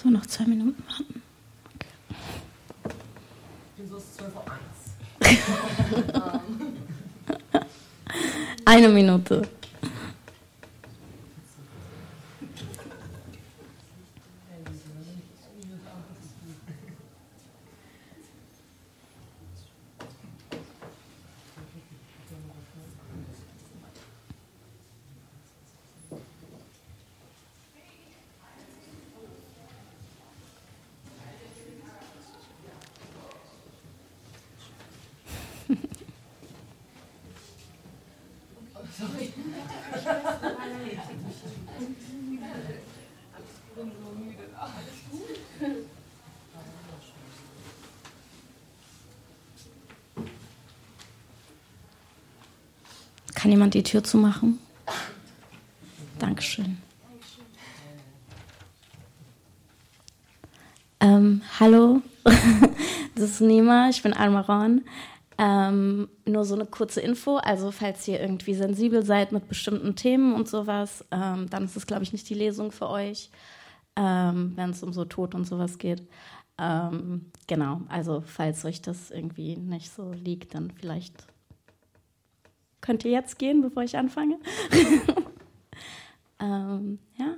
So, noch zwei Minuten warten. Okay. Wieso ist 12 Uhr 1? Eine Minute. Kann jemand die Tür zumachen? Dankeschön. Ähm, hallo, das ist Nima, ich bin Almaron. Ähm, nur so eine kurze Info, also falls ihr irgendwie sensibel seid mit bestimmten Themen und sowas, ähm, dann ist es, glaube ich, nicht die Lesung für euch, ähm, wenn es um so Tod und sowas geht. Ähm, genau, also falls euch das irgendwie nicht so liegt, dann vielleicht könnt ihr jetzt gehen, bevor ich anfange. ähm, ja.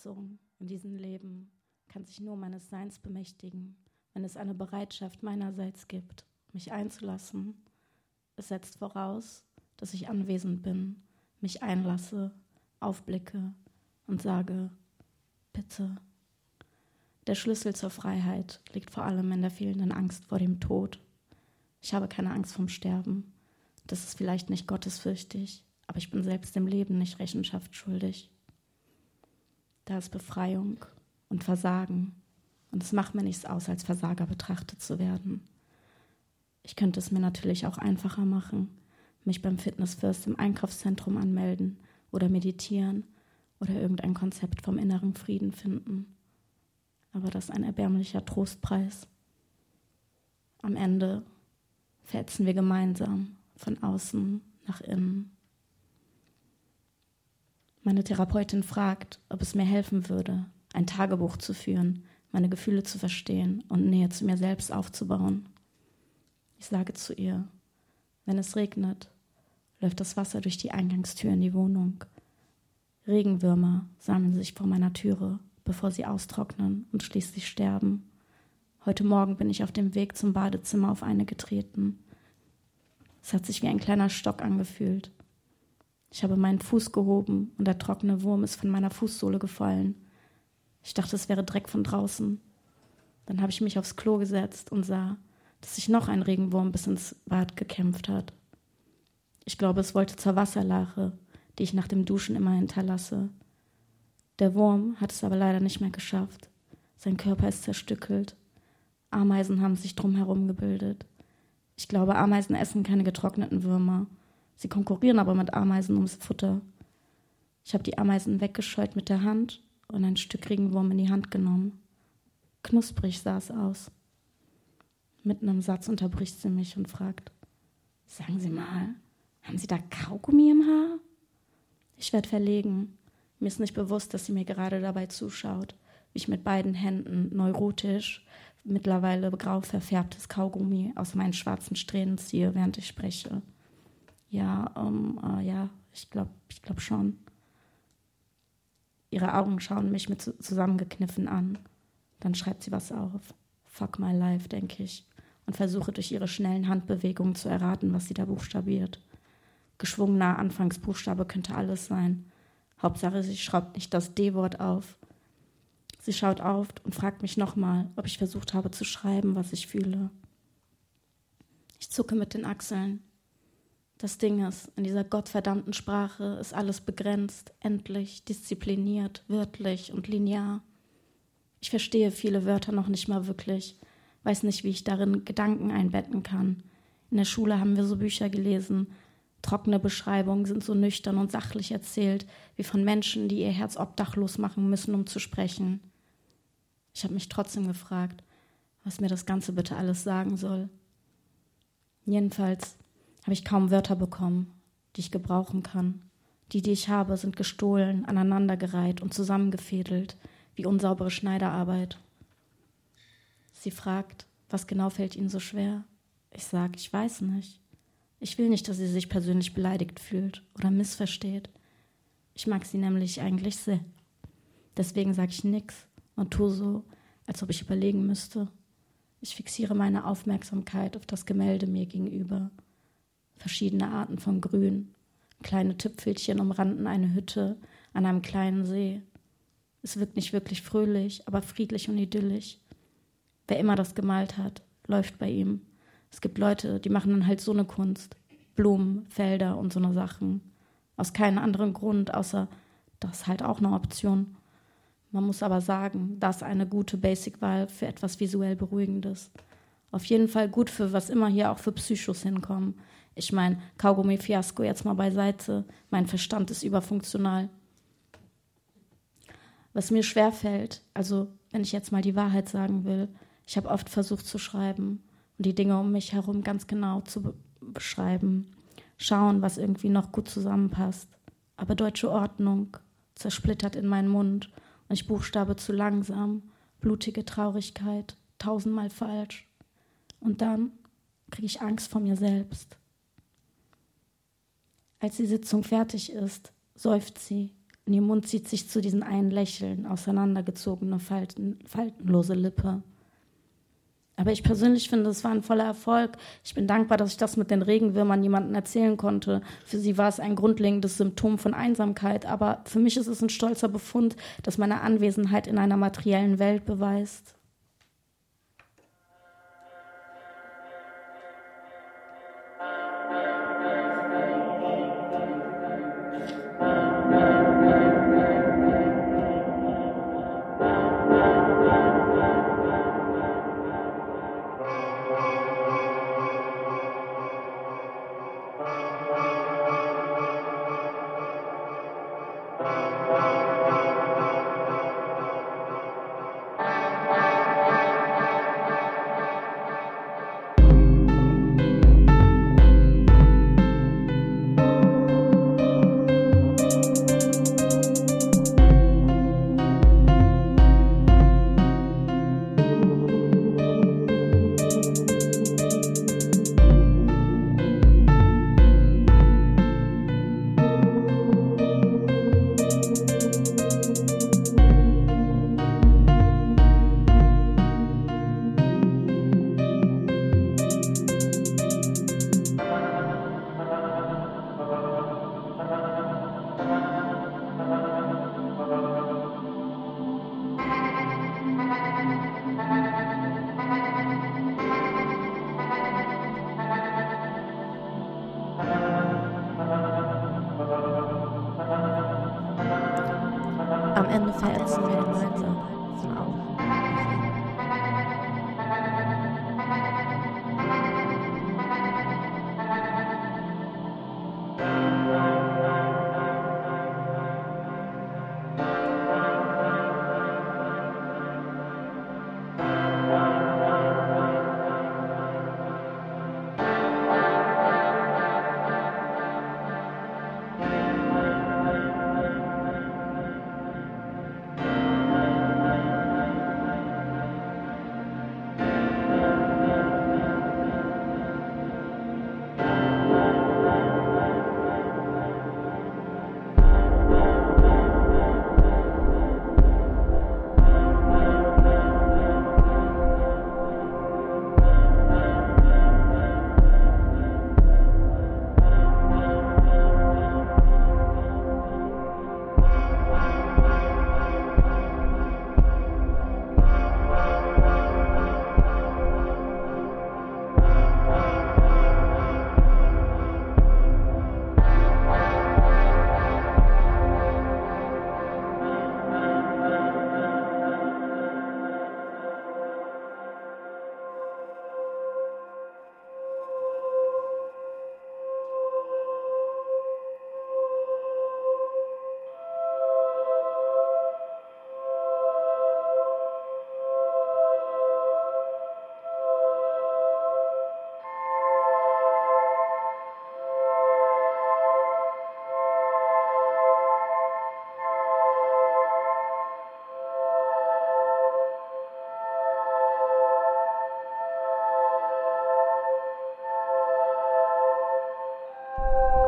Verletzung in diesem Leben kann sich nur meines Seins bemächtigen, wenn es eine Bereitschaft meinerseits gibt, mich einzulassen. Es setzt voraus, dass ich anwesend bin, mich einlasse, aufblicke und sage, bitte. Der Schlüssel zur Freiheit liegt vor allem in der fehlenden Angst vor dem Tod. Ich habe keine Angst vom Sterben. Das ist vielleicht nicht gottesfürchtig, aber ich bin selbst dem Leben nicht Rechenschaft schuldig. Da ist Befreiung und Versagen. Und es macht mir nichts aus, als Versager betrachtet zu werden. Ich könnte es mir natürlich auch einfacher machen, mich beim Fitness First im Einkaufszentrum anmelden oder meditieren oder irgendein Konzept vom inneren Frieden finden. Aber das ist ein erbärmlicher Trostpreis. Am Ende verhetzen wir gemeinsam von außen nach innen. Meine Therapeutin fragt, ob es mir helfen würde, ein Tagebuch zu führen, meine Gefühle zu verstehen und Nähe zu mir selbst aufzubauen. Ich sage zu ihr, wenn es regnet, läuft das Wasser durch die Eingangstür in die Wohnung. Regenwürmer sammeln sich vor meiner Türe, bevor sie austrocknen und schließlich sterben. Heute Morgen bin ich auf dem Weg zum Badezimmer auf eine getreten. Es hat sich wie ein kleiner Stock angefühlt. Ich habe meinen Fuß gehoben und der trockene Wurm ist von meiner Fußsohle gefallen. Ich dachte, es wäre Dreck von draußen. Dann habe ich mich aufs Klo gesetzt und sah, dass sich noch ein Regenwurm bis ins Bad gekämpft hat. Ich glaube, es wollte zur Wasserlache, die ich nach dem Duschen immer hinterlasse. Der Wurm hat es aber leider nicht mehr geschafft. Sein Körper ist zerstückelt. Ameisen haben sich drumherum gebildet. Ich glaube, Ameisen essen keine getrockneten Würmer. Sie konkurrieren aber mit Ameisen ums Futter. Ich habe die Ameisen weggescheut mit der Hand und ein Stück Regenwurm in die Hand genommen. Knusprig sah es aus. Mitten im Satz unterbricht sie mich und fragt: Sagen Sie mal, haben Sie da Kaugummi im Haar? Ich werde verlegen. Mir ist nicht bewusst, dass sie mir gerade dabei zuschaut, wie ich mit beiden Händen neurotisch mittlerweile grau verfärbtes Kaugummi aus meinen schwarzen Strähnen ziehe, während ich spreche. Ja, ähm, äh, ja, ich glaube ich glaub schon. Ihre Augen schauen mich mit zusammengekniffen an. Dann schreibt sie was auf. Fuck my life, denke ich, und versuche durch ihre schnellen Handbewegungen zu erraten, was sie da buchstabiert. Geschwungener Anfangsbuchstabe könnte alles sein. Hauptsache, sie schraubt nicht das D-Wort auf. Sie schaut auf und fragt mich nochmal, ob ich versucht habe zu schreiben, was ich fühle. Ich zucke mit den Achseln. Das Ding ist, in dieser gottverdammten Sprache ist alles begrenzt, endlich, diszipliniert, wörtlich und linear. Ich verstehe viele Wörter noch nicht mal wirklich, weiß nicht, wie ich darin Gedanken einbetten kann. In der Schule haben wir so Bücher gelesen. Trockene Beschreibungen sind so nüchtern und sachlich erzählt, wie von Menschen, die ihr Herz obdachlos machen müssen, um zu sprechen. Ich habe mich trotzdem gefragt, was mir das Ganze bitte alles sagen soll. Jedenfalls habe ich kaum Wörter bekommen, die ich gebrauchen kann. Die, die ich habe, sind gestohlen, aneinandergereiht und zusammengefädelt, wie unsaubere Schneiderarbeit. Sie fragt, was genau fällt Ihnen so schwer? Ich sage, ich weiß nicht. Ich will nicht, dass sie sich persönlich beleidigt fühlt oder missversteht. Ich mag sie nämlich eigentlich sehr. Deswegen sage ich nichts und tue so, als ob ich überlegen müsste. Ich fixiere meine Aufmerksamkeit auf das Gemälde mir gegenüber. Verschiedene Arten von Grün. Kleine Tüpfelchen umranden eine Hütte an einem kleinen See. Es wirkt nicht wirklich fröhlich, aber friedlich und idyllisch. Wer immer das gemalt hat, läuft bei ihm. Es gibt Leute, die machen dann halt so eine Kunst. Blumen, Felder und so eine Sachen. Aus keinem anderen Grund, außer das ist halt auch eine Option. Man muss aber sagen, das ist eine gute Basic-Wahl für etwas visuell Beruhigendes. Auf jeden Fall gut für was immer hier auch für Psychos hinkommen. Ich meine, Kaugummi-Fiasko jetzt mal beiseite. Mein Verstand ist überfunktional. Was mir schwerfällt, also wenn ich jetzt mal die Wahrheit sagen will, ich habe oft versucht zu schreiben und die Dinge um mich herum ganz genau zu be beschreiben. Schauen, was irgendwie noch gut zusammenpasst. Aber deutsche Ordnung zersplittert in meinen Mund und ich buchstabe zu langsam, blutige Traurigkeit, tausendmal falsch. Und dann kriege ich Angst vor mir selbst. Als die Sitzung fertig ist, seufzt sie und ihr Mund zieht sich zu diesen einen Lächeln, auseinandergezogene, falten, faltenlose Lippe. Aber ich persönlich finde, es war ein voller Erfolg. Ich bin dankbar, dass ich das mit den Regenwürmern jemandem erzählen konnte. Für sie war es ein grundlegendes Symptom von Einsamkeit, aber für mich ist es ein stolzer Befund, dass meine Anwesenheit in einer materiellen Welt beweist.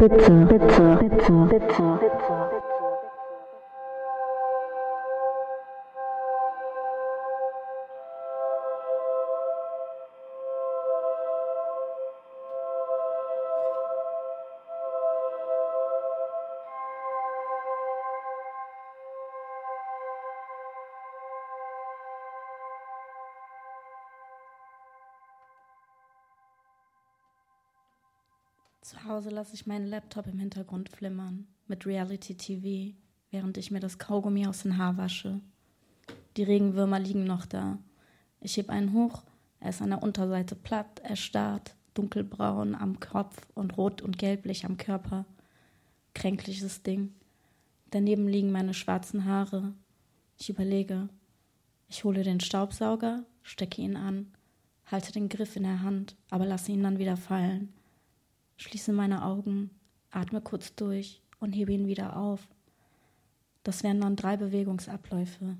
Bitte, bitte, bitte, bitte, bitte. Lasse ich meinen Laptop im Hintergrund flimmern mit Reality TV, während ich mir das Kaugummi aus den Haar wasche. Die Regenwürmer liegen noch da. Ich heb einen hoch, er ist an der Unterseite platt, erstarrt, dunkelbraun am Kopf und rot und gelblich am Körper. Kränkliches Ding. Daneben liegen meine schwarzen Haare. Ich überlege. Ich hole den Staubsauger, stecke ihn an, halte den Griff in der Hand, aber lasse ihn dann wieder fallen schließe meine Augen, atme kurz durch und hebe ihn wieder auf. Das wären dann drei Bewegungsabläufe.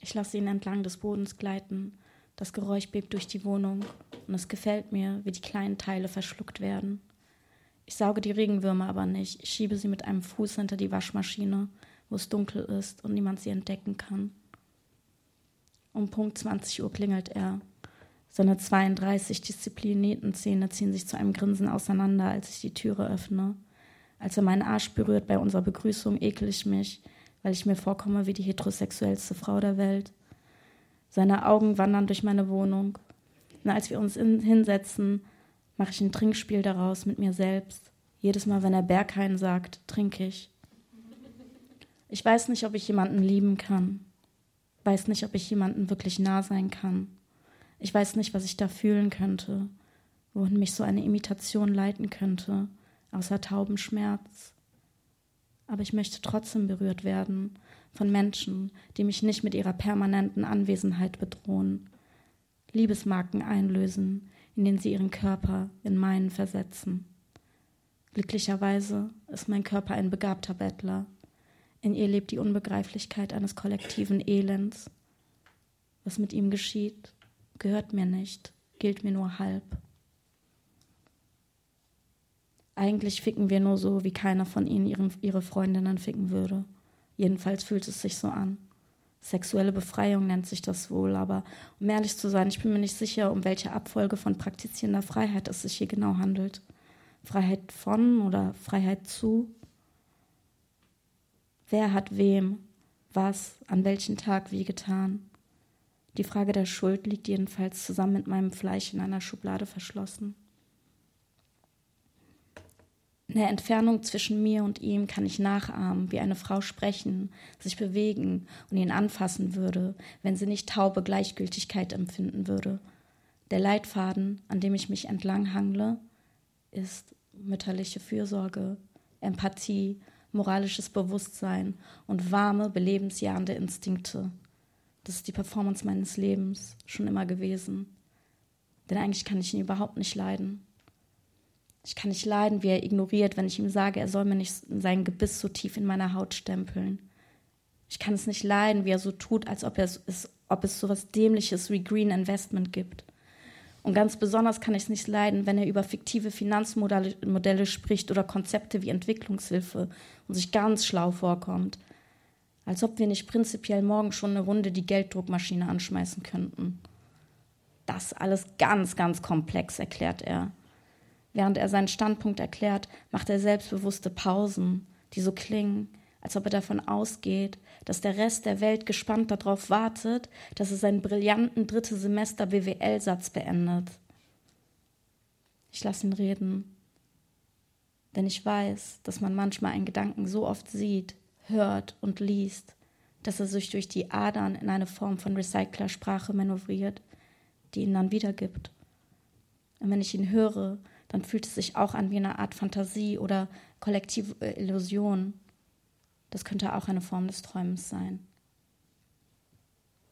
Ich lasse ihn entlang des Bodens gleiten, das Geräusch bebt durch die Wohnung und es gefällt mir, wie die kleinen Teile verschluckt werden. Ich sauge die Regenwürmer aber nicht, ich schiebe sie mit einem Fuß hinter die Waschmaschine, wo es dunkel ist und niemand sie entdecken kann. Um Punkt 20 Uhr klingelt er. Seine 32 disziplinierten Zähne ziehen sich zu einem Grinsen auseinander, als ich die Türe öffne. Als er meinen Arsch berührt bei unserer Begrüßung, ekel ich mich, weil ich mir vorkomme wie die heterosexuellste Frau der Welt. Seine Augen wandern durch meine Wohnung. Und als wir uns in, hinsetzen, mache ich ein Trinkspiel daraus mit mir selbst. Jedes Mal, wenn er Berghain sagt, trinke ich. Ich weiß nicht, ob ich jemanden lieben kann. Weiß nicht, ob ich jemanden wirklich nah sein kann. Ich weiß nicht, was ich da fühlen könnte, wohin mich so eine Imitation leiten könnte, außer tauben Schmerz. Aber ich möchte trotzdem berührt werden von Menschen, die mich nicht mit ihrer permanenten Anwesenheit bedrohen, Liebesmarken einlösen, indem sie ihren Körper in meinen versetzen. Glücklicherweise ist mein Körper ein begabter Bettler. In ihr lebt die Unbegreiflichkeit eines kollektiven Elends. Was mit ihm geschieht, gehört mir nicht, gilt mir nur halb. Eigentlich ficken wir nur so, wie keiner von ihnen ihren, ihre Freundinnen ficken würde. Jedenfalls fühlt es sich so an. Sexuelle Befreiung nennt sich das wohl, aber um ehrlich zu sein, ich bin mir nicht sicher, um welche Abfolge von praktizierender Freiheit es sich hier genau handelt. Freiheit von oder Freiheit zu? Wer hat wem, was, an welchem Tag wie getan? Die Frage der Schuld liegt jedenfalls zusammen mit meinem Fleisch in einer Schublade verschlossen. In der Entfernung zwischen mir und ihm kann ich nachahmen, wie eine Frau sprechen, sich bewegen und ihn anfassen würde, wenn sie nicht taube Gleichgültigkeit empfinden würde. Der Leitfaden, an dem ich mich entlang hangle, ist mütterliche Fürsorge, Empathie, moralisches Bewusstsein und warme, belebensjahende Instinkte. Das ist die Performance meines Lebens schon immer gewesen. Denn eigentlich kann ich ihn überhaupt nicht leiden. Ich kann nicht leiden, wie er ignoriert, wenn ich ihm sage, er soll mir nicht sein Gebiss so tief in meiner Haut stempeln. Ich kann es nicht leiden, wie er so tut, als ob, es, ob es so was Dämliches wie Green Investment gibt. Und ganz besonders kann ich es nicht leiden, wenn er über fiktive Finanzmodelle spricht oder Konzepte wie Entwicklungshilfe und sich ganz schlau vorkommt. Als ob wir nicht prinzipiell morgen schon eine Runde die Gelddruckmaschine anschmeißen könnten. Das alles ganz, ganz komplex, erklärt er. Während er seinen Standpunkt erklärt, macht er selbstbewusste Pausen, die so klingen, als ob er davon ausgeht, dass der Rest der Welt gespannt darauf wartet, dass er seinen brillanten dritte Semester BWL-Satz beendet. Ich lasse ihn reden, denn ich weiß, dass man manchmal einen Gedanken so oft sieht, hört und liest, dass er sich durch die Adern in eine Form von Recyclersprache manövriert, die ihn dann wiedergibt. Und wenn ich ihn höre, dann fühlt es sich auch an wie eine Art Fantasie oder kollektive Illusion. Das könnte auch eine Form des Träumens sein.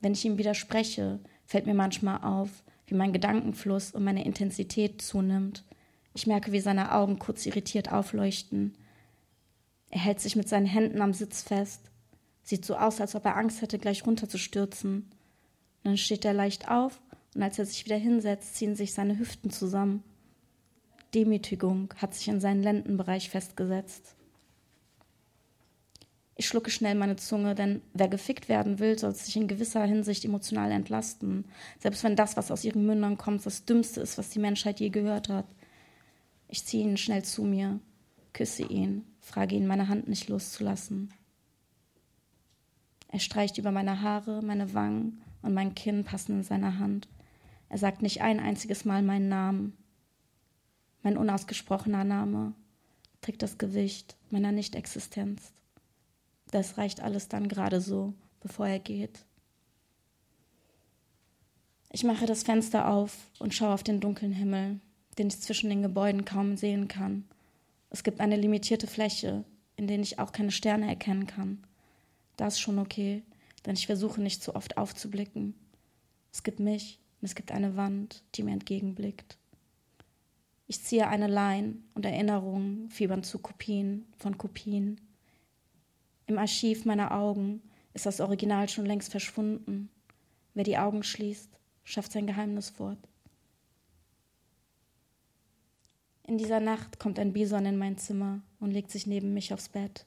Wenn ich ihm widerspreche, fällt mir manchmal auf, wie mein Gedankenfluss und meine Intensität zunimmt. Ich merke, wie seine Augen kurz irritiert aufleuchten. Er hält sich mit seinen Händen am Sitz fest. Sieht so aus, als ob er Angst hätte, gleich runterzustürzen. Dann steht er leicht auf und als er sich wieder hinsetzt, ziehen sich seine Hüften zusammen. Demütigung hat sich in seinen Lendenbereich festgesetzt. Ich schlucke schnell meine Zunge, denn wer gefickt werden will, soll sich in gewisser Hinsicht emotional entlasten, selbst wenn das, was aus ihren Mündern kommt, das Dümmste ist, was die Menschheit je gehört hat. Ich ziehe ihn schnell zu mir, küsse ihn, frage ihn, meine Hand nicht loszulassen. Er streicht über meine Haare, meine Wangen und mein Kinn passen in seiner Hand. Er sagt nicht ein einziges Mal meinen Namen. Mein unausgesprochener Name trägt das Gewicht meiner Nichtexistenz. Das reicht alles dann gerade so, bevor er geht. Ich mache das Fenster auf und schaue auf den dunklen Himmel, den ich zwischen den Gebäuden kaum sehen kann. Es gibt eine limitierte Fläche, in der ich auch keine Sterne erkennen kann. Das ist schon okay, denn ich versuche nicht zu oft aufzublicken. Es gibt mich und es gibt eine Wand, die mir entgegenblickt. Ich ziehe eine Line und Erinnerungen fiebern zu Kopien von Kopien. Im Archiv meiner Augen ist das Original schon längst verschwunden. Wer die Augen schließt, schafft sein Geheimnis fort. In dieser Nacht kommt ein Bison in mein Zimmer und legt sich neben mich aufs Bett.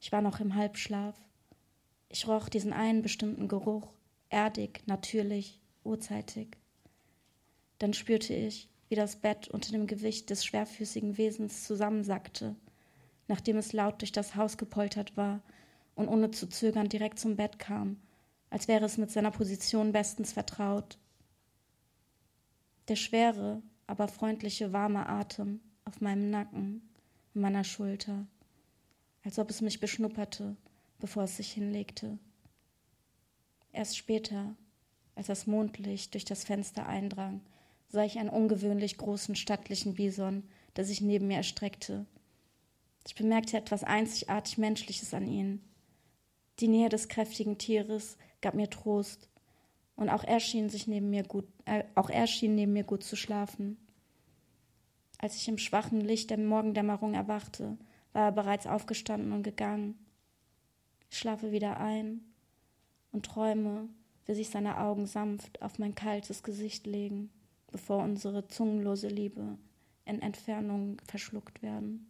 Ich war noch im Halbschlaf. Ich roch diesen einen bestimmten Geruch, erdig, natürlich, urzeitig. Dann spürte ich, wie das Bett unter dem Gewicht des schwerfüßigen Wesens zusammensackte, nachdem es laut durch das Haus gepoltert war und ohne zu zögern direkt zum Bett kam, als wäre es mit seiner Position bestens vertraut. Der schwere, aber freundliche, warme Atem auf meinem Nacken und meiner Schulter, als ob es mich beschnupperte, bevor es sich hinlegte. Erst später, als das Mondlicht durch das Fenster eindrang, sah ich einen ungewöhnlich großen, stattlichen Bison, der sich neben mir erstreckte. Ich bemerkte etwas einzigartig Menschliches an ihm. Die Nähe des kräftigen Tieres gab mir Trost, und auch er schien sich neben mir gut, äh, auch er schien neben mir gut zu schlafen. Als ich im schwachen Licht der Morgendämmerung erwachte, war er bereits aufgestanden und gegangen. Ich schlafe wieder ein und träume, wie sich seine Augen sanft auf mein kaltes Gesicht legen bevor unsere zungenlose Liebe in Entfernung verschluckt werden.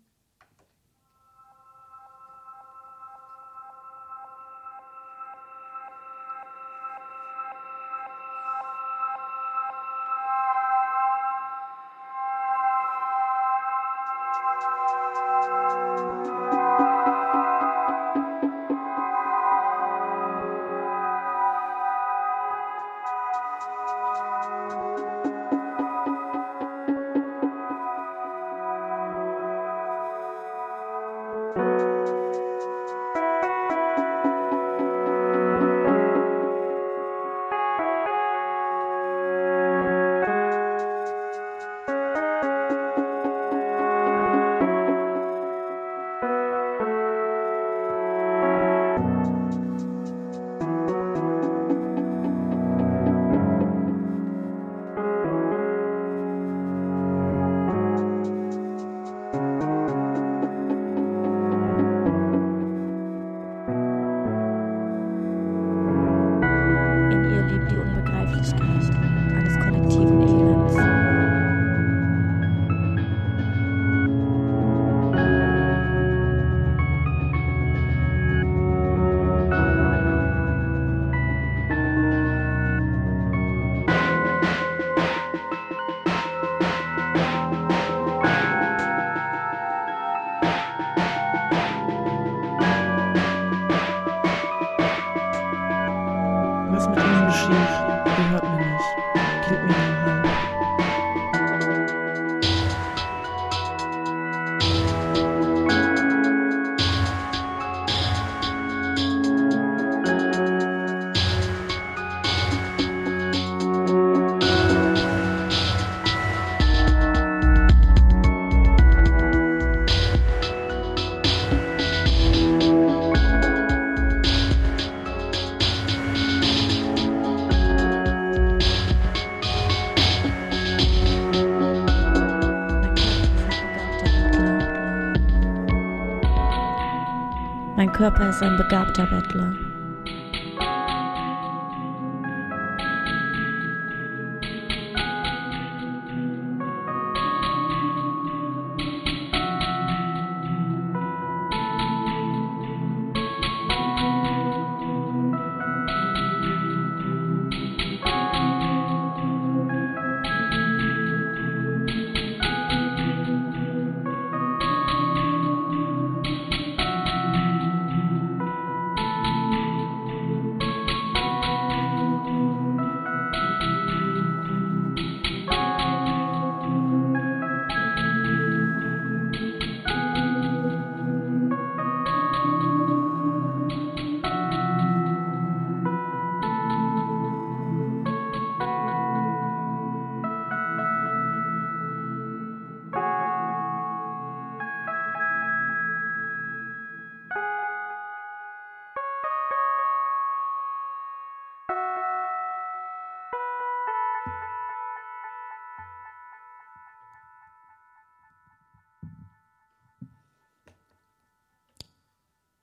Körper ist ein begabter Bettler.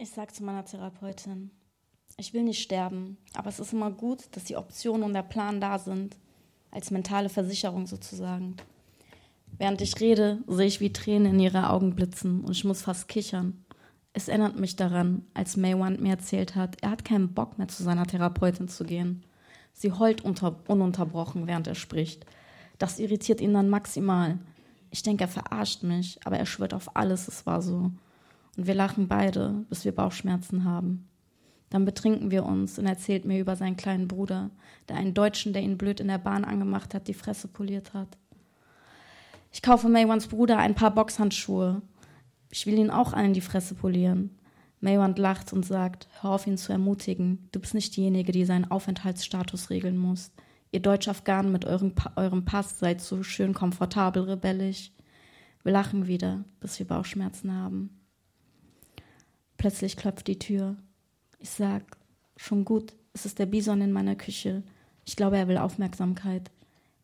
Ich sage zu meiner Therapeutin, ich will nicht sterben, aber es ist immer gut, dass die Optionen und der Plan da sind, als mentale Versicherung sozusagen. Während ich rede, sehe ich, wie Tränen in ihre Augen blitzen und ich muss fast kichern. Es erinnert mich daran, als Maywand mir erzählt hat, er hat keinen Bock mehr zu seiner Therapeutin zu gehen. Sie heult ununterbrochen, während er spricht. Das irritiert ihn dann maximal. Ich denke, er verarscht mich, aber er schwört auf alles, es war so. Und wir lachen beide, bis wir Bauchschmerzen haben. Dann betrinken wir uns und er erzählt mir über seinen kleinen Bruder, der einen Deutschen, der ihn blöd in der Bahn angemacht hat, die Fresse poliert hat. Ich kaufe Maywans Bruder ein paar Boxhandschuhe. Ich will ihn auch allen die Fresse polieren. Maywand lacht und sagt, hör auf ihn zu ermutigen. Du bist nicht diejenige, die seinen Aufenthaltsstatus regeln muss. Ihr Deutsch-Afghanen mit eurem, pa eurem Pass seid so schön komfortabel rebellisch. Wir lachen wieder, bis wir Bauchschmerzen haben. Plötzlich klopft die Tür. Ich sag, schon gut, es ist der Bison in meiner Küche. Ich glaube, er will Aufmerksamkeit.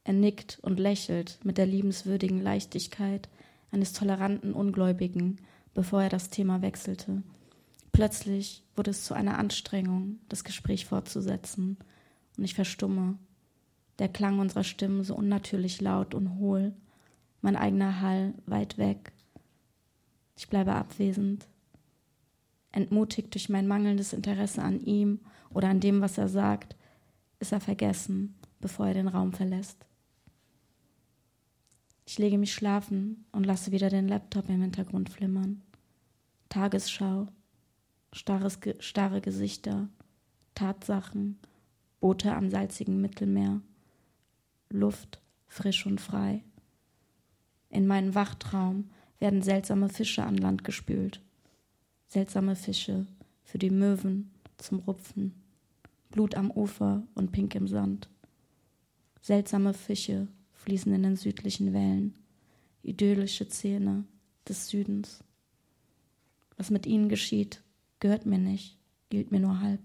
Er nickt und lächelt mit der liebenswürdigen Leichtigkeit eines toleranten Ungläubigen, bevor er das Thema wechselte. Plötzlich wurde es zu einer Anstrengung, das Gespräch fortzusetzen, und ich verstumme. Der Klang unserer Stimmen so unnatürlich laut und hohl, mein eigener Hall weit weg. Ich bleibe abwesend, entmutigt durch mein mangelndes Interesse an ihm oder an dem, was er sagt, ist er vergessen, bevor er den Raum verlässt. Ich lege mich schlafen und lasse wieder den Laptop im Hintergrund flimmern. Tagesschau, starres, starre Gesichter, Tatsachen, Boote am salzigen Mittelmeer, Luft frisch und frei. In meinen Wachtraum werden seltsame Fische an Land gespült seltsame Fische für die Möwen zum Rupfen, Blut am Ufer und pink im Sand. Seltsame Fische fließen in den südlichen Wellen, idyllische Szene des Südens. Was mit ihnen geschieht, gehört mir nicht, gilt mir nur halb.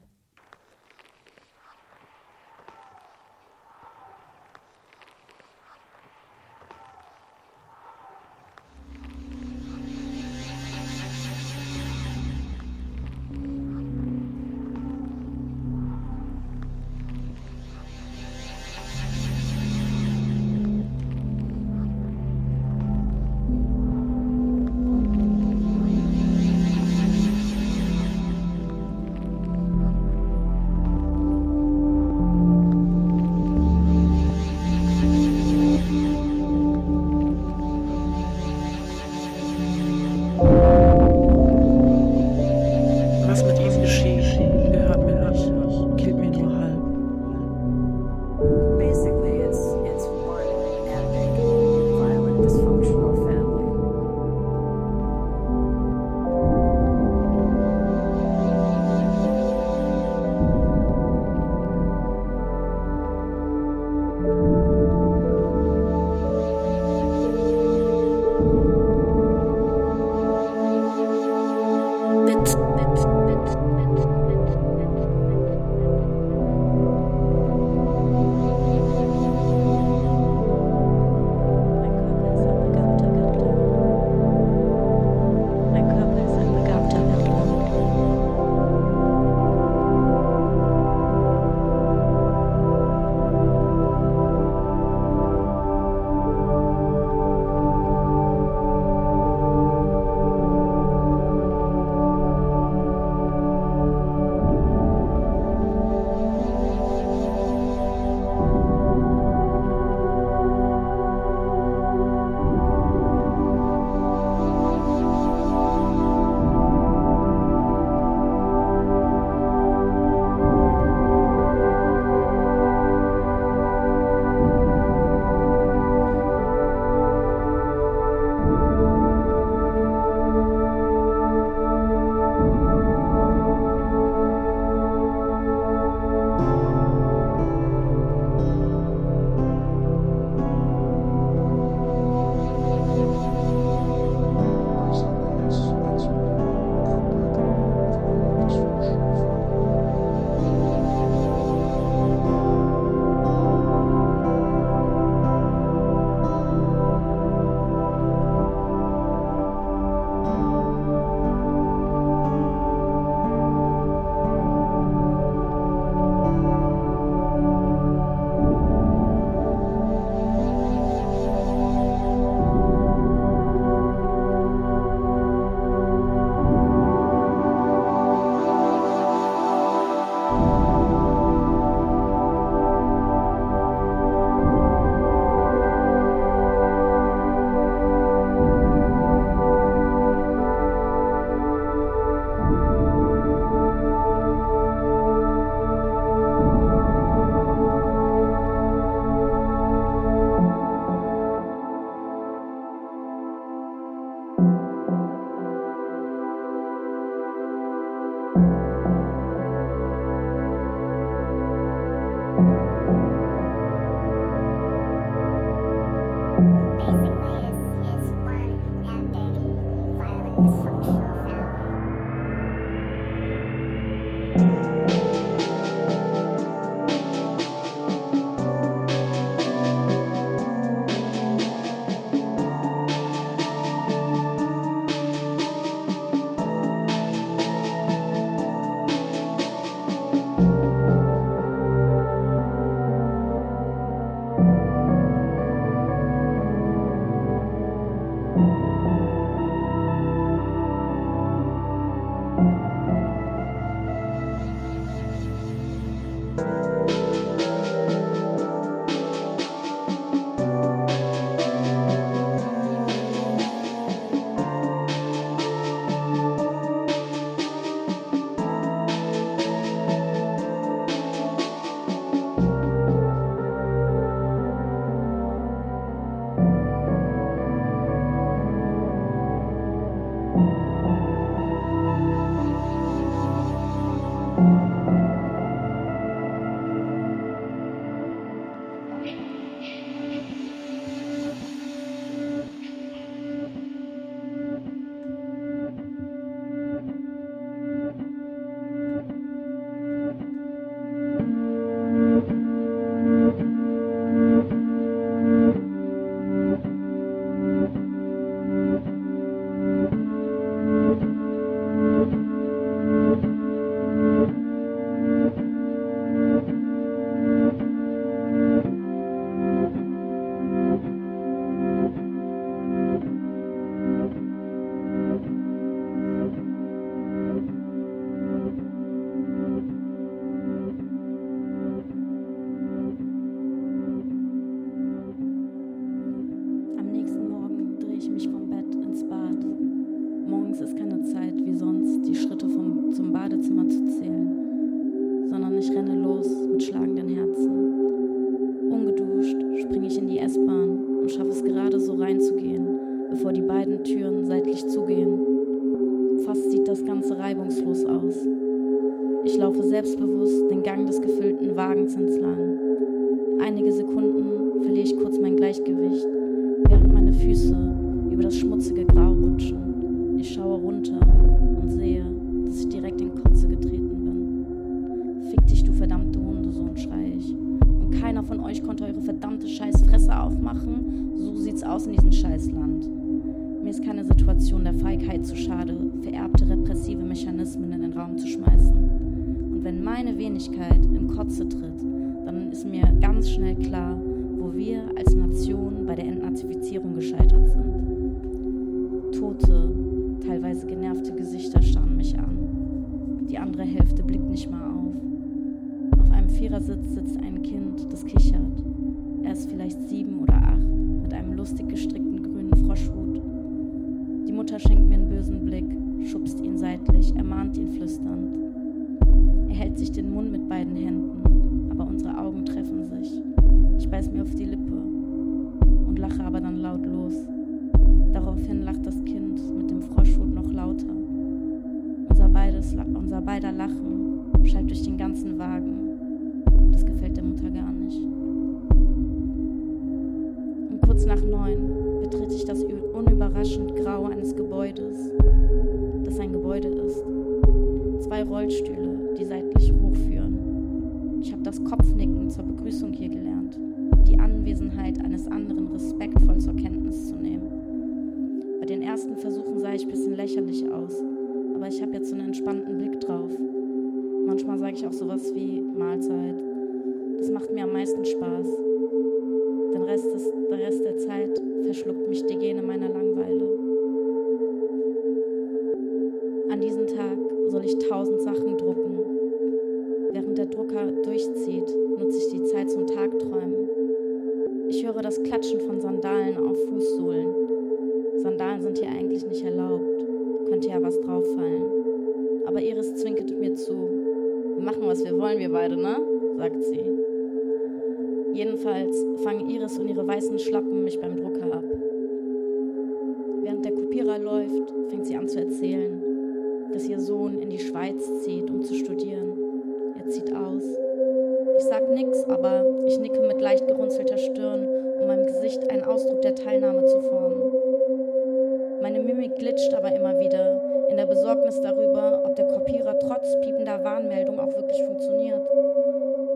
es mir auf die Lippe und lache aber dann laut los. Daraufhin lacht das Kind mit dem Froschhut noch lauter. Unser, beides, unser beider Lachen schallt durch den ganzen Nix, aber ich nicke mit leicht gerunzelter Stirn, um meinem Gesicht einen Ausdruck der Teilnahme zu formen. Meine Mimik glitscht aber immer wieder, in der Besorgnis darüber, ob der Kopierer trotz piepender Warnmeldung auch wirklich funktioniert.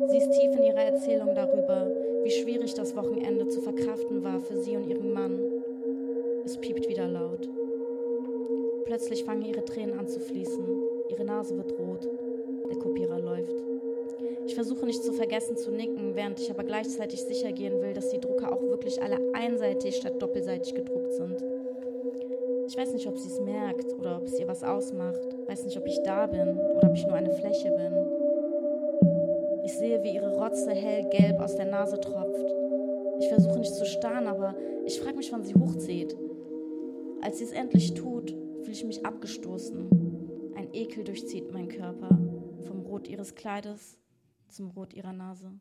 Sie ist tief in ihrer Erzählung darüber, wie schwierig das Wochenende zu verkraften war für sie und ihren Mann. Es piept wieder laut. Plötzlich fangen ihre Tränen an zu fließen. Ihre Nase wird rot. Der Kopierer. Ich versuche nicht zu vergessen zu nicken, während ich aber gleichzeitig sicher gehen will, dass die Drucker auch wirklich alle einseitig statt doppelseitig gedruckt sind. Ich weiß nicht, ob sie es merkt oder ob es ihr was ausmacht. Weiß nicht, ob ich da bin oder ob ich nur eine Fläche bin. Ich sehe, wie ihre Rotze hellgelb aus der Nase tropft. Ich versuche nicht zu starren, aber ich frage mich, wann sie hochzieht. Als sie es endlich tut, fühle ich mich abgestoßen. Ein Ekel durchzieht meinen Körper, vom Rot ihres Kleides zum Rot ihrer Nase.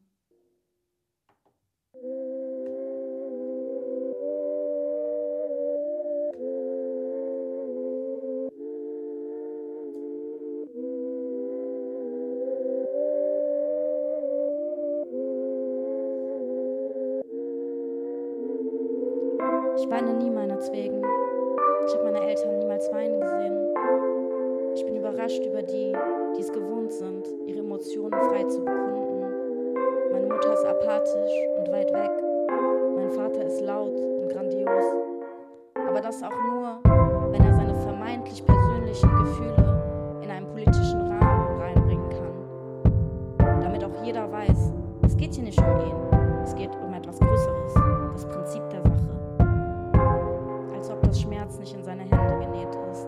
Emotionen frei zu bekunden. Meine Mutter ist apathisch und weit weg. Mein Vater ist laut und grandios. Aber das auch nur, wenn er seine vermeintlich persönlichen Gefühle in einen politischen Rahmen reinbringen kann. Damit auch jeder weiß, es geht hier nicht um ihn, es geht um etwas Größeres, das Prinzip der Sache. Als ob das Schmerz nicht in seine Hände genäht ist.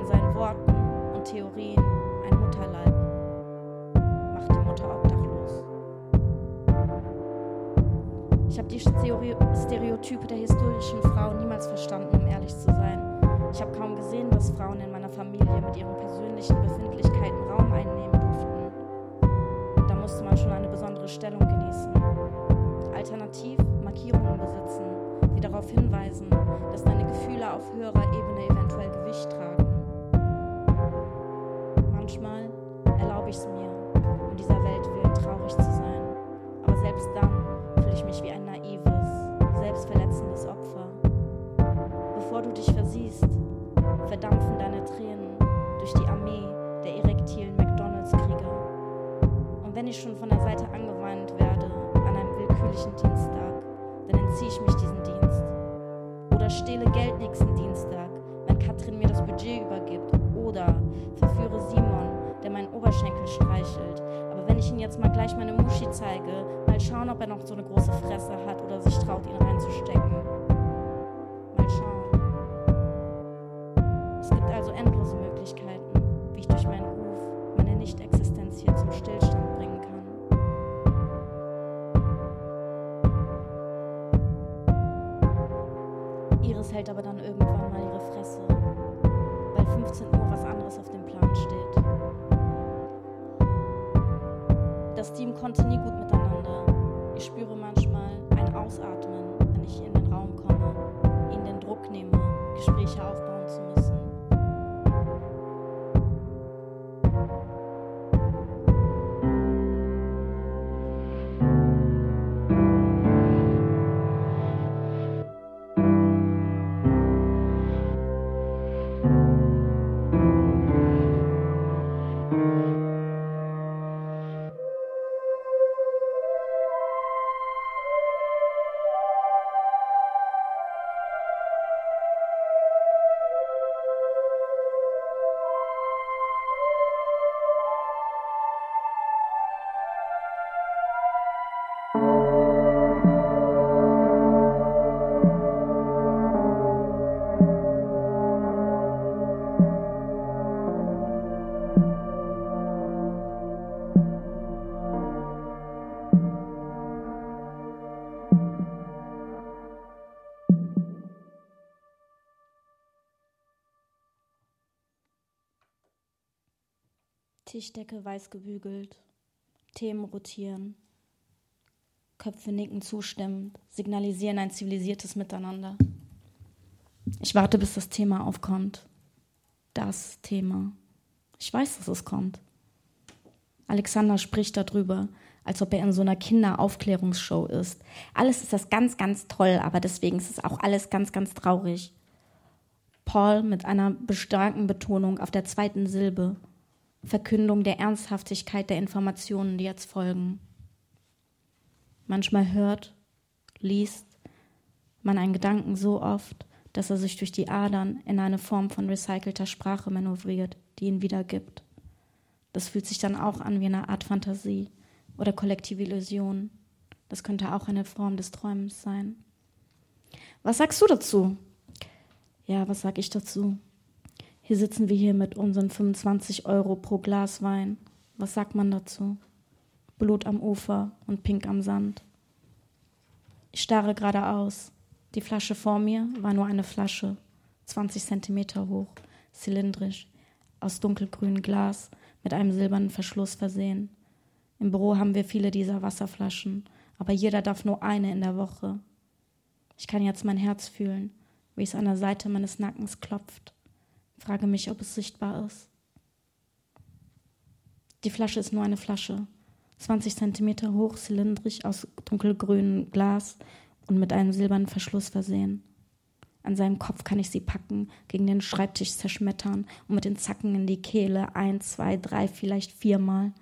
In seinen Worten und Theorien Ich habe die Stereo Stereotype der historischen Frau niemals verstanden, um ehrlich zu sein. Ich habe kaum gesehen, dass Frauen in meiner Familie mit ihren persönlichen Befindlichkeiten Raum einnehmen durften. Da musste man schon eine besondere Stellung genießen. Alternativ Markierungen besitzen, die darauf hinweisen, dass deine Gefühle auf höherer Ebene eventuell Gewicht tragen. Manchmal erlaube ich es mir, um dieser Welt willen traurig zu sein. Aber selbst dann ich mich wie ein naives, selbstverletzendes Opfer. Bevor du dich versiehst, verdampfen deine Tränen durch die Armee der erektilen McDonalds-Krieger. Und wenn ich schon von der Seite angeweint werde an einem willkürlichen Dienstag, dann entziehe ich mich diesem Dienst. Oder stehle Geld nächsten Dienstag, wenn Katrin mir das Budget übergibt. Oder verführe Simon, der meinen Oberschenkel streichelt. Aber wenn ich ihm jetzt mal gleich meine Muschi zeige, mal schauen, ob er noch so eine große Fresse hat oder sich traut, ihn reinzustecken. Mal schauen. Es gibt also endlose Möglichkeiten, wie ich durch meinen Ruf meine Nichtexistenz hier zum Stillstand bringen kann. Iris hält aber dann irgendwann Tischdecke weiß gebügelt, Themen rotieren, Köpfe nicken zustimmend, signalisieren ein zivilisiertes Miteinander. Ich warte, bis das Thema aufkommt. das Thema. Ich weiß, dass es kommt. Alexander spricht darüber, als ob er in so einer Kinderaufklärungsshow ist. Alles ist das ganz, ganz toll, aber deswegen ist es auch alles ganz, ganz traurig. Paul mit einer starken Betonung auf der zweiten Silbe. Verkündung der Ernsthaftigkeit der Informationen, die jetzt folgen. Manchmal hört, liest man einen Gedanken so oft, dass er sich durch die Adern in eine Form von recycelter Sprache manövriert, die ihn wiedergibt. Das fühlt sich dann auch an wie eine Art Fantasie oder kollektive Illusion. Das könnte auch eine Form des Träumens sein. Was sagst du dazu? Ja, was sag ich dazu? Hier sitzen wir hier mit unseren 25 Euro pro Glas Wein. Was sagt man dazu? Blut am Ufer und Pink am Sand. Ich starre geradeaus. Die Flasche vor mir war nur eine Flasche, 20 Zentimeter hoch, zylindrisch, aus dunkelgrünem Glas, mit einem silbernen Verschluss versehen. Im Büro haben wir viele dieser Wasserflaschen, aber jeder darf nur eine in der Woche. Ich kann jetzt mein Herz fühlen, wie es an der Seite meines Nackens klopft. Frage mich, ob es sichtbar ist. Die Flasche ist nur eine Flasche, 20 Zentimeter hoch, zylindrisch aus dunkelgrünem Glas und mit einem silbernen Verschluss versehen. An seinem Kopf kann ich sie packen, gegen den Schreibtisch zerschmettern und mit den Zacken in die Kehle ein, zwei, drei, vielleicht viermal.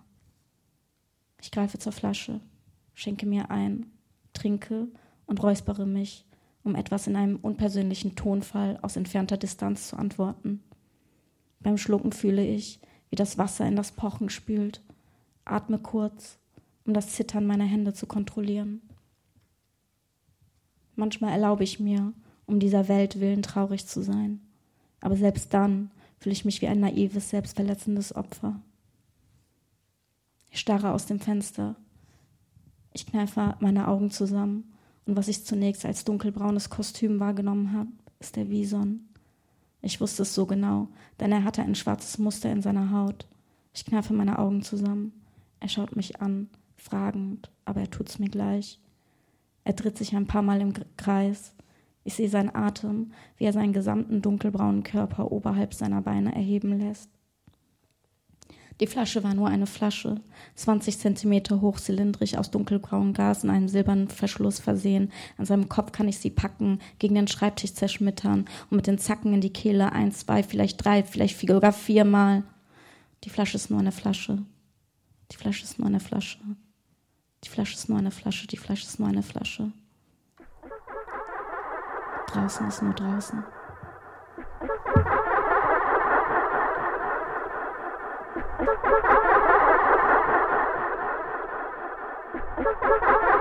Ich greife zur Flasche, schenke mir ein, trinke und räuspere mich, um etwas in einem unpersönlichen Tonfall aus entfernter Distanz zu antworten. Beim Schlucken fühle ich, wie das Wasser in das Pochen spült, atme kurz, um das Zittern meiner Hände zu kontrollieren. Manchmal erlaube ich mir, um dieser Welt willen traurig zu sein. Aber selbst dann fühle ich mich wie ein naives, selbstverletzendes Opfer. Ich starre aus dem Fenster. Ich kneife meine Augen zusammen und was ich zunächst als dunkelbraunes Kostüm wahrgenommen habe, ist der Wison. Ich wusste es so genau, denn er hatte ein schwarzes Muster in seiner Haut. Ich kneife meine Augen zusammen. Er schaut mich an, fragend, aber er tut's mir gleich. Er dreht sich ein paar Mal im Kreis. Ich sehe seinen Atem, wie er seinen gesamten dunkelbraunen Körper oberhalb seiner Beine erheben lässt. Die Flasche war nur eine Flasche, 20 Zentimeter hoch, zylindrisch aus dunkelbraunem Gas in einem silbernen Verschluss versehen. An seinem Kopf kann ich sie packen, gegen den Schreibtisch zerschmittern und mit den Zacken in die Kehle ein, zwei, vielleicht drei, vielleicht vier, sogar viermal. Die Flasche ist nur eine Flasche. Die Flasche ist nur eine Flasche. Die Flasche ist nur eine Flasche, die Flasche ist nur eine Flasche. Draußen ist nur draußen. Ha ha ha!